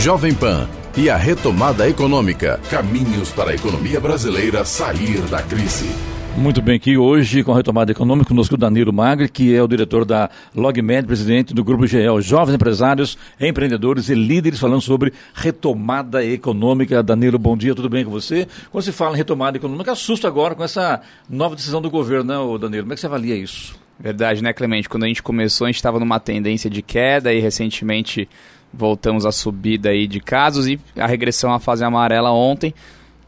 Jovem Pan e a retomada econômica. Caminhos para a economia brasileira sair da crise. Muito bem, aqui hoje com a retomada econômica, conosco o Danilo Magri, que é o diretor da LogMed, presidente do Grupo GEL, jovens empresários, empreendedores e líderes falando sobre retomada econômica. Danilo, bom dia, tudo bem com você? Quando se fala em retomada econômica, assusta agora com essa nova decisão do governo, né, Danilo? Como é que você avalia isso? Verdade, né, Clemente? Quando a gente começou, a gente estava numa tendência de queda e recentemente voltamos à subida aí de casos e a regressão à fase amarela ontem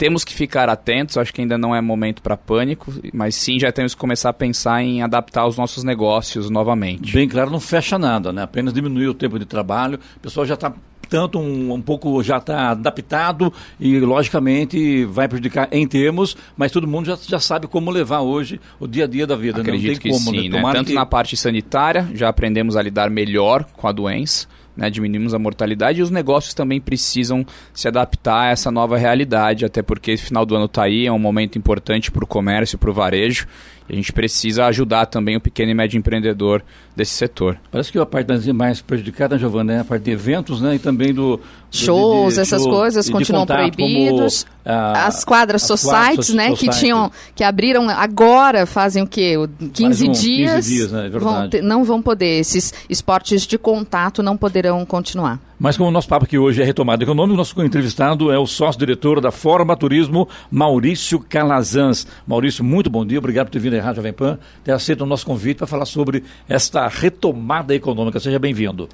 temos que ficar atentos, acho que ainda não é momento para pânico, mas sim já temos que começar a pensar em adaptar os nossos negócios novamente. Bem claro, não fecha nada, né? Apenas diminuir o tempo de trabalho, o pessoal já está tanto um, um, pouco já está adaptado e logicamente vai prejudicar em termos, mas todo mundo já, já sabe como levar hoje o dia a dia da vida. Acredito né? Não tem que como, sim, né? Tanto que... na parte sanitária já aprendemos a lidar melhor com a doença né, diminuímos a mortalidade e os negócios também precisam se adaptar a essa nova realidade, até porque final do ano está aí, é um momento importante para o comércio, para o varejo, a gente precisa ajudar também o pequeno e médio empreendedor desse setor. Parece que a parte mais prejudicada, Giovana, é a parte de eventos né, e também do... Shows, de, de, essas show, coisas continuam contato, proibidos. Como, ah, as quadras as societies, né, society. que tinham, que abriram agora, fazem o quê? 15 um, dias. 15 dias, né, é vão ter, não vão poder, esses esportes de contato não poderão continuar. Mas como o nosso papo aqui hoje é retomada econômica, o nosso entrevistado é o sócio-diretor da Forma Turismo, Maurício Calazans. Maurício, muito bom dia, obrigado por ter vindo à Rádio Jovem Pan, ter aceito o nosso convite para falar sobre esta retomada econômica. Seja bem-vindo.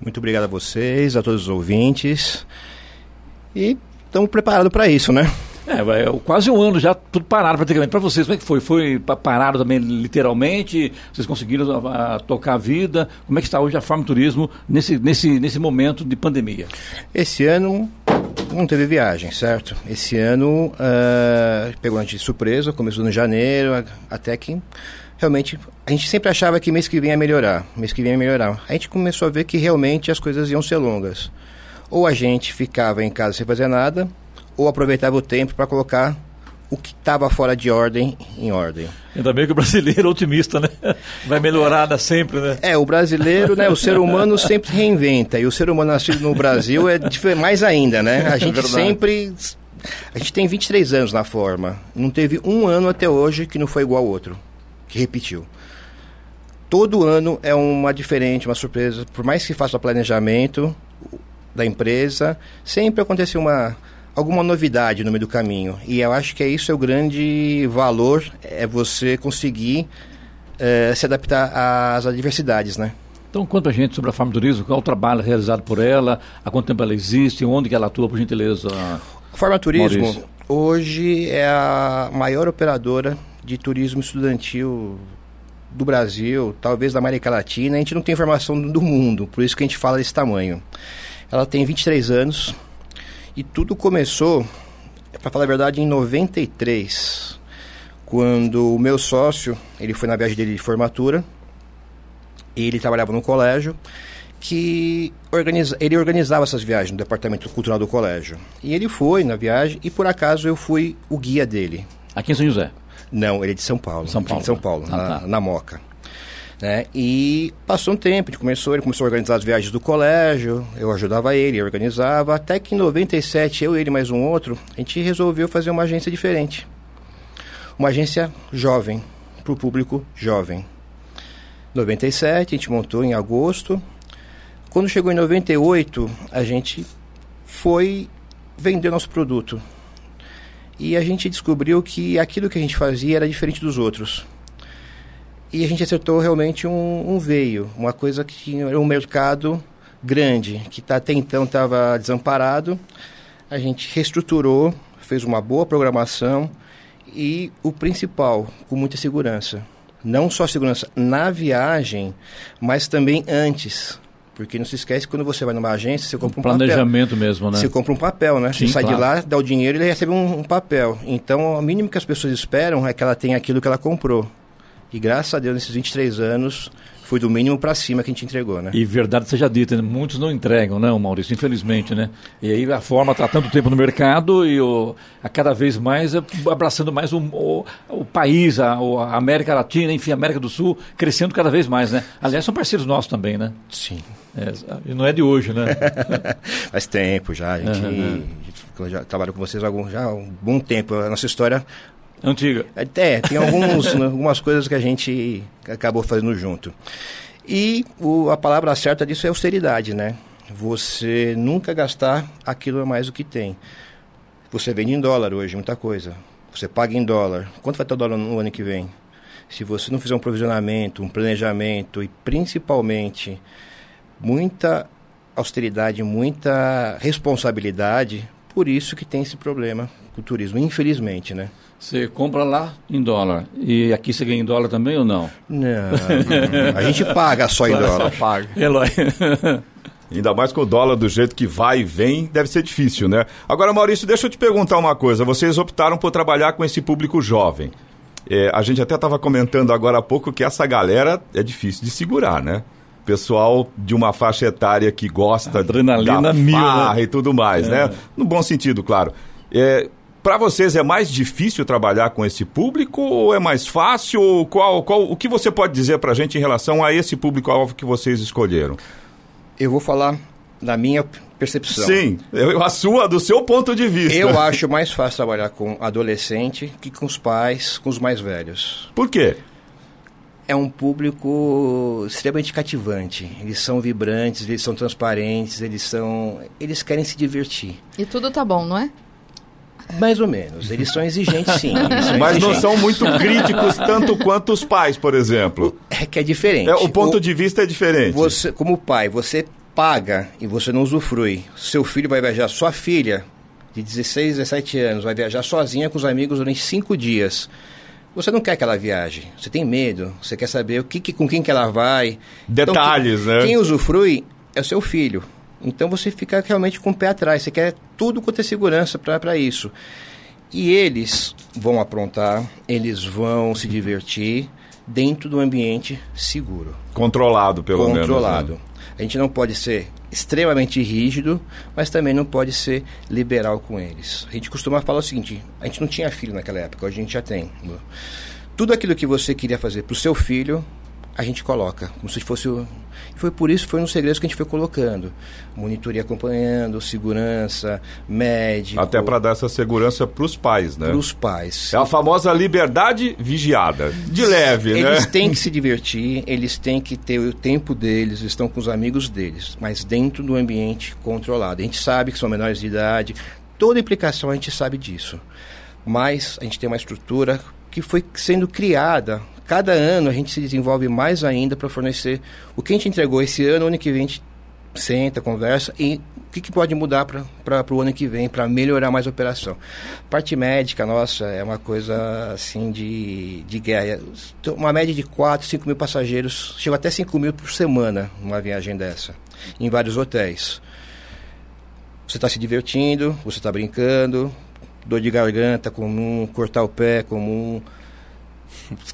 Muito obrigado a vocês, a todos os ouvintes. E estamos preparados para isso, né? É, é, quase um ano já, tudo parado praticamente. Para vocês, como é que foi? Foi parado também literalmente? Vocês conseguiram a, a, tocar a vida? Como é que está hoje a Farm Turismo nesse, nesse, nesse momento de pandemia? Esse ano não teve viagem, certo? Esse ano uh, pegou a gente de surpresa, começou no janeiro, até que realmente a gente sempre achava que mês que vem ia melhorar, mês que vem ia melhorar. A gente começou a ver que realmente as coisas iam ser longas. Ou a gente ficava em casa sem fazer nada, ou aproveitava o tempo para colocar o que estava fora de ordem em ordem. Ainda bem que o brasileiro é otimista, né? Vai melhorar sempre, né? É, o brasileiro, né? O ser humano sempre reinventa. E o ser humano nascido no Brasil é mais ainda, né? A é gente é sempre. A gente tem 23 anos na forma. Não teve um ano até hoje que não foi igual ao outro, que repetiu. Todo ano é uma diferente, uma surpresa. Por mais que faça o planejamento da empresa, sempre acontece uma alguma novidade no meio do caminho. E eu acho que é isso é o grande valor, é você conseguir é, se adaptar às adversidades, né? Então, conta a gente sobre a Farm Turismo, qual o trabalho realizado por ela, há quanto tempo ela existe, onde que ela atua, por gentileza? A Farma Turismo Maurício. hoje é a maior operadora de turismo estudantil do Brasil, talvez da América Latina. A gente não tem informação do mundo, por isso que a gente fala desse tamanho. Ela tem 23 anos, e tudo começou, para falar a verdade, em 93, quando o meu sócio, ele foi na viagem dele de formatura, ele trabalhava no colégio, que organiza, ele organizava essas viagens no departamento cultural do colégio. E ele foi na viagem e por acaso eu fui o guia dele. Aqui em São José? Não, ele é de São Paulo. São Paulo. De São Paulo, ah, na, tá. na Moca. Né? E passou um tempo, ele começou, ele começou a organizar as viagens do colégio, eu ajudava ele, organizava, até que em 97, eu, ele mais um outro, a gente resolveu fazer uma agência diferente. Uma agência jovem, para o público jovem. 97, a gente montou em agosto. Quando chegou em 98, a gente foi vender nosso produto. E a gente descobriu que aquilo que a gente fazia era diferente dos outros. E a gente acertou realmente um, um veio, uma coisa que era um mercado grande, que tá, até então estava desamparado. A gente reestruturou, fez uma boa programação e o principal, com muita segurança. Não só segurança na viagem, mas também antes. Porque não se esquece que quando você vai numa agência, você compra um, planejamento papel. mesmo, né? Você compra um papel, né? Sim, você sai claro. de lá, dá o dinheiro e ele recebe um, um papel. Então, o mínimo que as pessoas esperam é que ela tenha aquilo que ela comprou. E graças a Deus, nesses 23 anos, foi do mínimo para cima que a gente entregou, né? E verdade seja dita, né? muitos não entregam, não, Maurício, infelizmente, né? E aí a forma está tanto tempo no mercado e o, a cada vez mais abraçando mais o, o, o país, a, a, América Latina, enfim, a América do Sul, crescendo cada vez mais, né? Aliás, são parceiros nossos também, né? Sim. É, e não é de hoje, né? Faz tempo já, a gente, uhum. a gente já trabalha com vocês há, algum, já há um bom tempo. A nossa história Antiga. É, tem alguns, né, algumas coisas que a gente acabou fazendo junto. E o, a palavra certa disso é austeridade, né? Você nunca gastar aquilo a mais do que tem. Você vende em dólar hoje, muita coisa. Você paga em dólar. Quanto vai estar o dólar no ano que vem? Se você não fizer um provisionamento, um planejamento e principalmente muita austeridade, muita responsabilidade, por isso que tem esse problema com o turismo, infelizmente, né? Você compra lá em dólar. E aqui você ganha em dólar também ou não? Não. a gente paga só em dólar. Só paga. Eloy. Ainda mais com o dólar do jeito que vai e vem, deve ser difícil, né? Agora, Maurício, deixa eu te perguntar uma coisa. Vocês optaram por trabalhar com esse público jovem. É, a gente até estava comentando agora há pouco que essa galera é difícil de segurar, né? Pessoal de uma faixa etária que gosta Adrenalina da mil, né? e tudo mais, é. né? No bom sentido, claro. É, para vocês é mais difícil trabalhar com esse público ou é mais fácil? Qual, qual, o que você pode dizer para a gente em relação a esse público-alvo que vocês escolheram? Eu vou falar da minha percepção. Sim, eu, a sua, do seu ponto de vista. Eu acho mais fácil trabalhar com adolescente que com os pais, com os mais velhos. Por quê? É um público extremamente cativante. Eles são vibrantes, eles são transparentes, eles são, eles querem se divertir. E tudo tá bom, não é? Mais ou menos. Eles são exigentes, sim. São Mas exigentes. não são muito críticos tanto quanto os pais, por exemplo. É que é diferente. É, o ponto o, de vista é diferente. Você, como pai, você paga e você não usufrui. Seu filho vai viajar, sua filha de 16, 17 anos, vai viajar sozinha com os amigos durante cinco dias. Você não quer que ela viaje, você tem medo, você quer saber o que, que com quem que ela vai. Detalhes, então, né? Quem usufrui é o seu filho. Então você fica realmente com o pé atrás, você quer tudo quanto é segurança para isso. E eles vão aprontar, eles vão se divertir dentro do ambiente seguro. Controlado, pelo Controlado. menos. Né? Controlado. A gente não pode ser extremamente rígido, mas também não pode ser liberal com eles. A gente costuma falar o seguinte: a gente não tinha filho naquela época, hoje a gente já tem. Tudo aquilo que você queria fazer para o seu filho, a gente coloca, como se fosse o... Foi por isso, foi nos segredos que a gente foi colocando. Monitoria acompanhando, segurança, médico... Até para dar essa segurança para os pais, né? Para os pais. É a famosa liberdade vigiada, de leve, eles né? Eles têm que se divertir, eles têm que ter o tempo deles, estão com os amigos deles, mas dentro do ambiente controlado. A gente sabe que são menores de idade, toda implicação a gente sabe disso. Mas a gente tem uma estrutura que foi sendo criada cada ano a gente se desenvolve mais ainda para fornecer o que a gente entregou esse ano, ano que vem a gente senta, conversa e o que, que pode mudar para o ano que vem para melhorar mais a operação. Parte médica, nossa, é uma coisa assim de, de guerra. Uma média de 4, 5 mil passageiros, chega até 5 mil por semana numa viagem dessa, em vários hotéis. Você está se divertindo, você está brincando, dor de garganta comum, cortar o pé comum,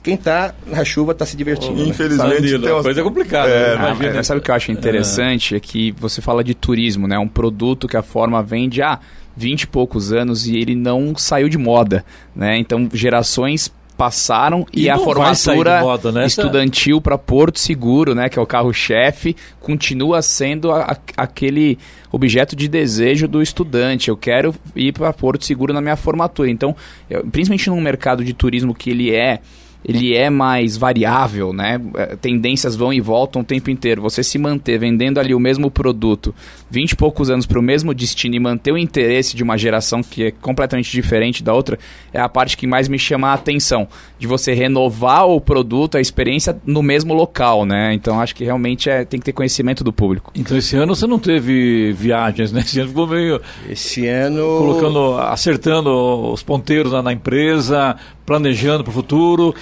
quem está na chuva está se divertindo. Oh, Infelizmente, uma coisa complicada. É, né? né? sabe o que eu acho interessante? É. é que você fala de turismo, né? Um produto que a forma vende há 20 e poucos anos e ele não saiu de moda, né? Então, gerações passaram e, e a formatura né? estudantil para Porto Seguro, né, que é o carro-chefe, continua sendo a, a, aquele objeto de desejo do estudante. Eu quero ir para Porto Seguro na minha formatura. Então, eu, principalmente num mercado de turismo que ele é ele é mais variável, né? É, tendências vão e voltam o tempo inteiro. Você se manter vendendo ali o mesmo produto 20 e poucos anos para o mesmo destino e manter o interesse de uma geração que é completamente diferente da outra é a parte que mais me chama a atenção. De você renovar o produto, a experiência no mesmo local, né? Então acho que realmente é, tem que ter conhecimento do público. Então esse ano você não teve viagens, né? Esse ano ficou meio. Esse ano. Colocando, acertando os ponteiros na, na empresa, planejando para o futuro,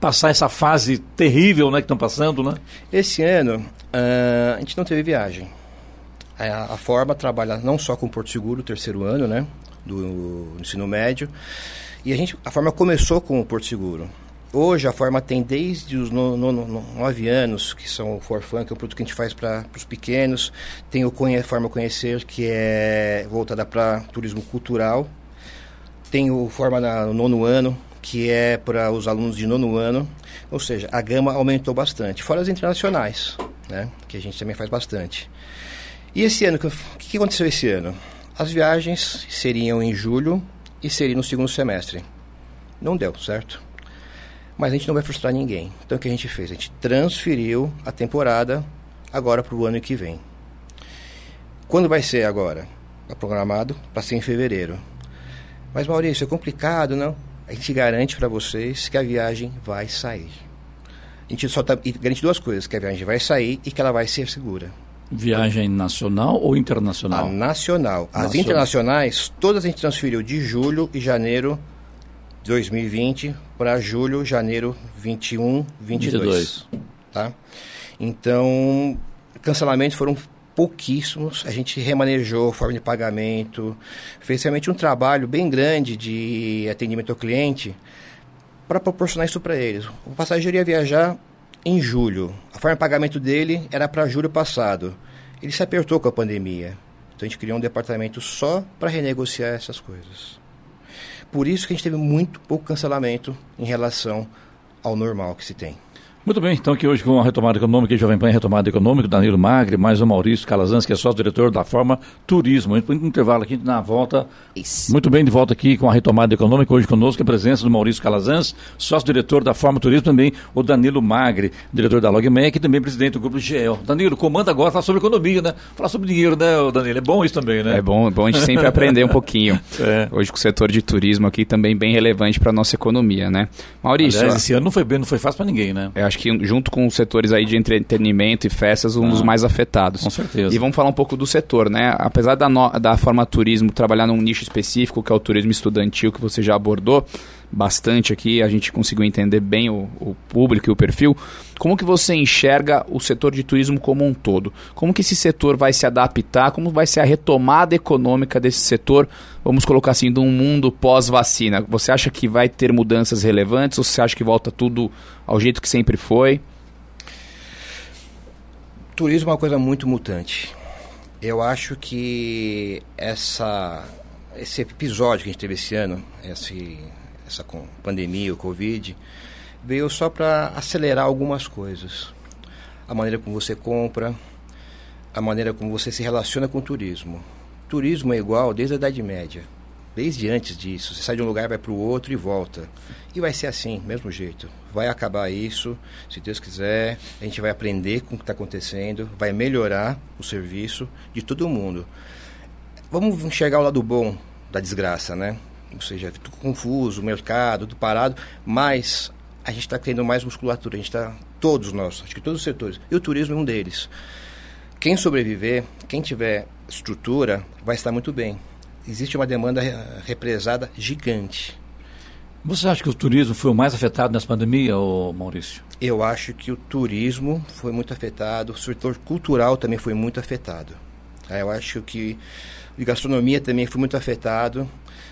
passar essa fase terrível né, que estão passando, né? Esse ano uh, a gente não teve viagem. A, a, forma trabalha não só com Porto Seguro, terceiro ano, né, do ensino médio, e a gente a forma começou com o Porto Seguro. Hoje a forma tem desde os no, no, no, nove anos, que são o Forfan, que é o produto que a gente faz para os pequenos, tem o Conhe, Forma Conhecer, que é voltada para turismo cultural, tem o Forma no nono ano, que é para os alunos de nono ano, ou seja, a gama aumentou bastante, fora as internacionais. né? Que a gente também faz bastante. E esse ano, o que aconteceu esse ano? As viagens seriam em julho e seriam no segundo semestre. Não deu, certo? Mas a gente não vai frustrar ninguém. Então o que a gente fez? A gente transferiu a temporada agora para o ano que vem. Quando vai ser agora? Está programado para ser em fevereiro. Mas Maurício, é complicado, não? A gente garante para vocês que a viagem vai sair. A gente só tá, garante duas coisas, que a viagem vai sair e que ela vai ser segura. Viagem nacional ou internacional? A nacional. As nacional. internacionais, todas a gente transferiu de julho e janeiro 2020 para julho, janeiro 21, 22. 22. Tá? Então, cancelamentos foram pouquíssimos. A gente remanejou forma de pagamento, fez realmente um trabalho bem grande de atendimento ao cliente para proporcionar isso para eles. O passageiro ia viajar em julho. A forma de pagamento dele era para julho passado. Ele se apertou com a pandemia. Então a gente criou um departamento só para renegociar essas coisas. Por isso que a gente teve muito pouco cancelamento em relação ao normal que se tem. Muito bem, então aqui hoje com a retomada econômica Jovem Pan Retomada Econômica, Danilo Magre, mais o Maurício Calazans, que é sócio-diretor da Forma Turismo. Um intervalo aqui na volta. Isso. Muito bem, de volta aqui com a retomada econômica, hoje conosco a presença do Maurício Calazans, sócio-diretor da Forma Turismo, também o Danilo Magre, diretor da Logmec e também presidente do Grupo GEL. Danilo, comanda agora, falar sobre economia, né? Falar sobre dinheiro, né, Danilo? É bom isso também, né? É bom, é bom a gente sempre aprender um pouquinho. É. Hoje com o setor de turismo aqui também bem relevante para a nossa economia, né? Maurício. Aliás, esse ano não foi bem, não foi fácil para ninguém, né? Eu acho que junto com os setores aí de entretenimento e festas, um ah, dos mais afetados. Com certeza. E vamos falar um pouco do setor, né? Apesar da, no, da forma turismo trabalhar num nicho específico, que é o turismo estudantil, que você já abordou bastante aqui, a gente conseguiu entender bem o, o público e o perfil. Como que você enxerga o setor de turismo como um todo? Como que esse setor vai se adaptar? Como vai ser a retomada econômica desse setor? Vamos colocar assim, de um mundo pós-vacina. Você acha que vai ter mudanças relevantes ou você acha que volta tudo ao jeito que sempre foi? turismo é uma coisa muito mutante. Eu acho que essa, esse episódio que a gente teve esse ano, esse, essa pandemia, o Covid, veio só para acelerar algumas coisas. A maneira como você compra, a maneira como você se relaciona com o turismo. Turismo é igual desde a Idade Média desde antes disso. Você sai de um lugar, vai para o outro e volta. E vai ser assim, mesmo jeito. Vai acabar isso, se Deus quiser. A gente vai aprender com o que está acontecendo, vai melhorar o serviço de todo mundo. Vamos enxergar o lado bom da desgraça, né? Ou seja, tudo confuso, o mercado, tudo parado, mas a gente está tendo mais musculatura, a gente está, todos nós, acho que todos os setores, e o turismo é um deles. Quem sobreviver, quem tiver estrutura, vai estar muito bem existe uma demanda represada gigante. Você acha que o turismo foi o mais afetado nessa pandemia, Maurício? Eu acho que o turismo foi muito afetado, o setor cultural também foi muito afetado. É, eu acho que a gastronomia também foi muito afetado.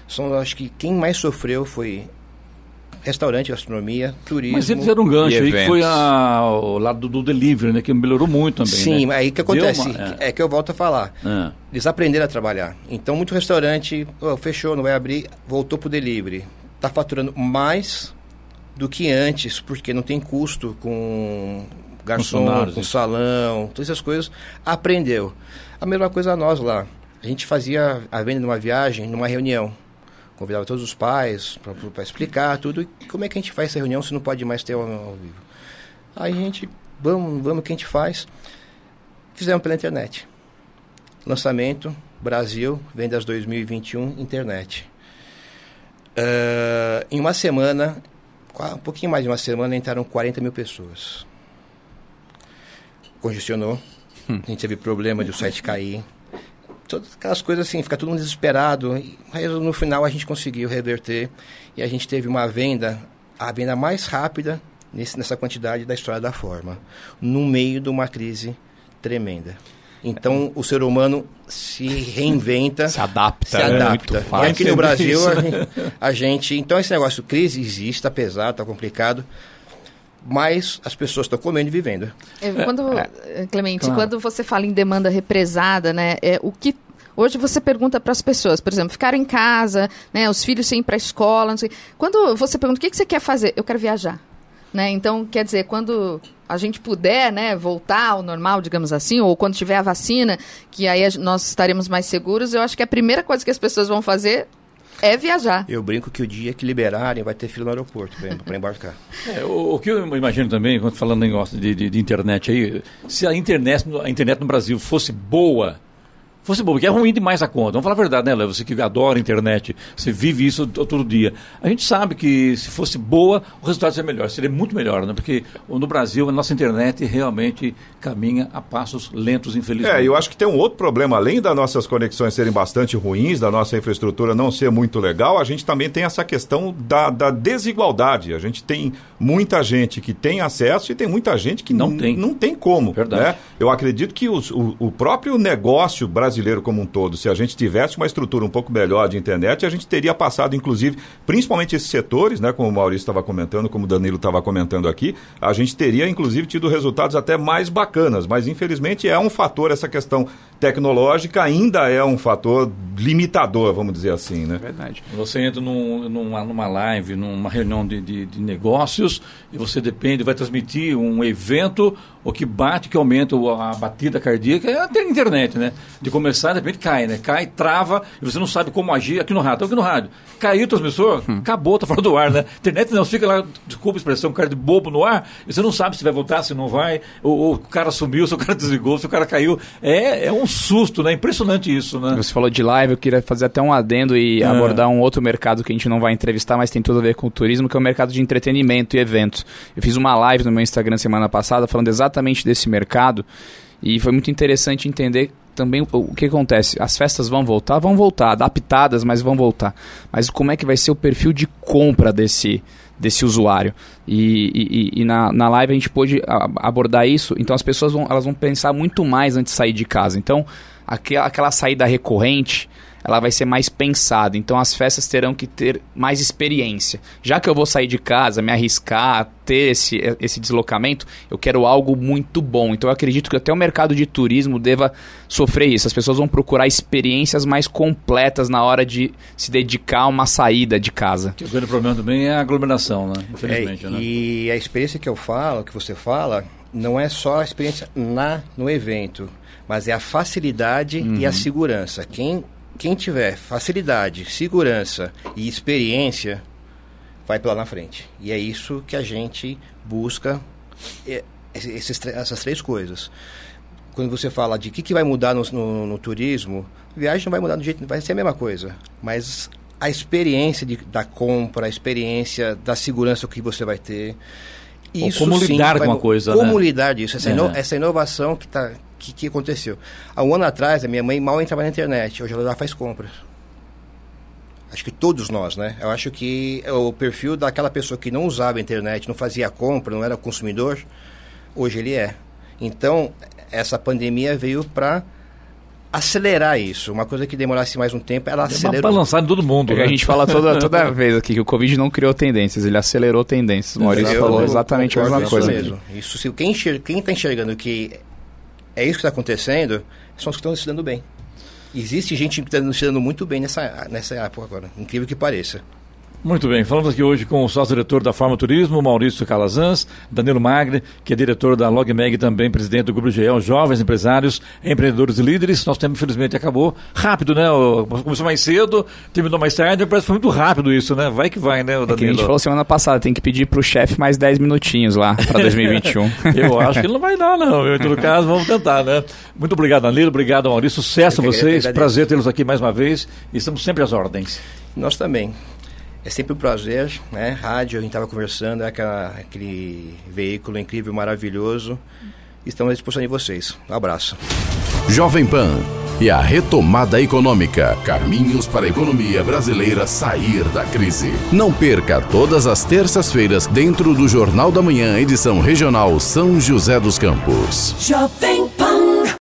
São, acho que quem mais sofreu foi restaurante, gastronomia, turismo. Mas eles fizeram um gancho aí que foi a, o lado do, delivery, né? Que melhorou muito também. Sim, né? aí que acontece? Uma, é. é. que eu volto a falar. É. Eles aprenderam a trabalhar. Então, muito restaurante oh, fechou, não vai abrir, voltou pro delivery. Está faturando mais do que antes, porque não tem custo com garçom, com salão, todas essas coisas. Aprendeu. A mesma coisa nós lá. A gente fazia a venda numa viagem, numa reunião convidava todos os pais para explicar tudo. E como é que a gente faz essa reunião se não pode mais ter ao, ao vivo? Aí a gente, vamos, vamos, o que a gente faz? Fizemos pela internet. Lançamento, Brasil, vendas 2021, internet. Uh, em uma semana, um pouquinho mais de uma semana, entraram 40 mil pessoas. Congestionou. Hum. A gente teve problema de o site cair todas aquelas coisas assim, fica todo mundo desesperado. Mas no final a gente conseguiu reverter e a gente teve uma venda, a venda mais rápida nesse, nessa quantidade da história da forma, no meio de uma crise tremenda. Então o ser humano se reinventa, se adapta, se né? adapta. É aqui no Brasil a gente, a gente, então esse negócio crise existe, apesar está complicado mais as pessoas estão comendo e vivendo. É, quando, é, é, Clemente, claro. quando você fala em demanda represada, né, é, o que Hoje você pergunta para as pessoas, por exemplo, ficar em casa, né, os filhos sem ir para a escola, Quando você pergunta o que, que você quer fazer, eu quero viajar. Né? Então, quer dizer, quando a gente puder, né, voltar ao normal, digamos assim, ou quando tiver a vacina, que aí nós estaremos mais seguros, eu acho que a primeira coisa que as pessoas vão fazer é viajar. Eu brinco que o dia que liberarem vai ter fila no aeroporto para embarcar. É, o, o, que eu imagino também, quando falando em negócio de, de, de, internet aí, se a internet, a internet no Brasil fosse boa, fosse bom, porque é ruim demais a conta. Vamos falar a verdade, né, Léo? Você que adora a internet, você vive isso todo dia. A gente sabe que se fosse boa, o resultado seria melhor, seria muito melhor, né? Porque no Brasil a nossa internet realmente caminha a passos lentos, infelizmente. É, eu acho que tem um outro problema, além das nossas conexões serem bastante ruins, da nossa infraestrutura não ser muito legal, a gente também tem essa questão da, da desigualdade. A gente tem muita gente que tem acesso e tem muita gente que não tem, não tem como. Verdade. Né? Eu acredito que os, o, o próprio negócio brasileiro brasileiro como um todo, se a gente tivesse uma estrutura um pouco melhor de internet, a gente teria passado, inclusive, principalmente esses setores, né, como o Maurício estava comentando, como o Danilo estava comentando aqui, a gente teria, inclusive, tido resultados até mais bacanas. Mas, infelizmente, é um fator, essa questão tecnológica ainda é um fator limitador, vamos dizer assim, né? Verdade. Você entra num, numa, numa live, numa reunião de, de, de negócios, e você depende, vai transmitir um evento, o que bate, que aumenta a batida cardíaca, é até a internet, né? De começar, de repente cai, né? Cai, trava, e você não sabe como agir aqui no rádio. Então, aqui no rádio. Caiu o transmissor, hum. acabou, tá fora do ar, né? Internet não, fica lá, desculpa a expressão, cara de bobo no ar, e você não sabe se vai voltar, se não vai, ou, o cara sumiu, se o cara desligou, se o cara caiu. É, é um susto, né? Impressionante isso, né? Você falou de live, eu queria fazer até um adendo e é. abordar um outro mercado que a gente não vai entrevistar, mas tem tudo a ver com o turismo, que é o mercado de entretenimento e eventos. Eu fiz uma live no meu Instagram semana passada falando exatamente desse mercado e foi muito interessante entender também o, que acontece. As festas vão voltar? Vão voltar, adaptadas, mas vão voltar. Mas como é que vai ser o perfil de compra desse, desse usuário? E, e, e na, na live a gente pôde abordar isso. Então as pessoas vão, elas vão pensar muito mais antes de sair de casa. Então aquela, aquela saída recorrente ela vai ser mais pensada. Então as festas terão que ter mais experiência. Já que eu vou sair de casa, me arriscar, ter esse, esse deslocamento, eu quero algo muito bom. Então eu acredito que até o mercado de turismo deva sofrer isso. As pessoas vão procurar experiências mais completas na hora de se dedicar a uma saída de casa. O grande problema também é a aglomeração, né? Infelizmente, é, né? E a experiência que eu falo, que você fala, não é só a experiência na no evento, mas é a facilidade uhum. e a uhum. segurança. Quem quem tiver facilidade, segurança e experiência vai pela na frente. E é isso que a gente busca, é, esses, essas três coisas. Quando você fala de o que, que vai mudar no, no, no, turismo, viagem não vai mudar do jeito, vai ser a mesma coisa. Mas a experiência de, da compra, a experiência da segurança que você vai ter. Isso como sim, lidar vai, com a coisa, Como né? lidar disso, essa, é. ino, essa inovação que está que, que aconteceu? Há um ano atrás, a minha mãe mal entrava na internet, hoje ela já faz compras. Acho que todos nós, né? Eu acho que o perfil daquela pessoa que não usava a internet, não fazia compra, não era consumidor, hoje ele é. Então, essa pandemia veio para acelerar isso. Uma coisa que demorasse mais um tempo, ela acelerou. Para lançar em todo mundo. Né? A gente fala toda, toda vez aqui que o Covid não criou tendências, ele acelerou tendências. O Maurício falou exatamente a mesma coisa. Mesmo. Isso, se quem está enxergando que é isso que está acontecendo, são os que estão se dando bem. Existe gente que está se dando muito bem nessa, nessa época agora, incrível que pareça. Muito bem, falamos aqui hoje com o sócio-diretor da Farma Turismo, Maurício Calazans, Danilo Magre, que é diretor da LogMeg também, presidente do Grupo GEL, Jovens Empresários, Empreendedores e Líderes. Nosso tempo, infelizmente, acabou rápido, né? Começou mais cedo, terminou mais tarde, parece que foi muito rápido isso, né? Vai que vai, né, Danilo? É que a gente falou semana passada, tem que pedir para o chefe mais 10 minutinhos lá para 2021. Eu acho que ele não vai dar, não. Em todo caso, vamos tentar, né? Muito obrigado, Danilo, obrigado, Maurício. Sucesso a vocês, prazer tê-los aqui mais uma vez e estamos sempre às ordens. Nós também. É sempre um prazer, né? Rádio, a gente estava conversando, é aquela, aquele veículo incrível, maravilhoso. Estamos à disposição de vocês. Um abraço. Jovem Pan e a retomada econômica. Caminhos para a economia brasileira sair da crise. Não perca todas as terças-feiras dentro do Jornal da Manhã, edição regional São José dos Campos. Jovem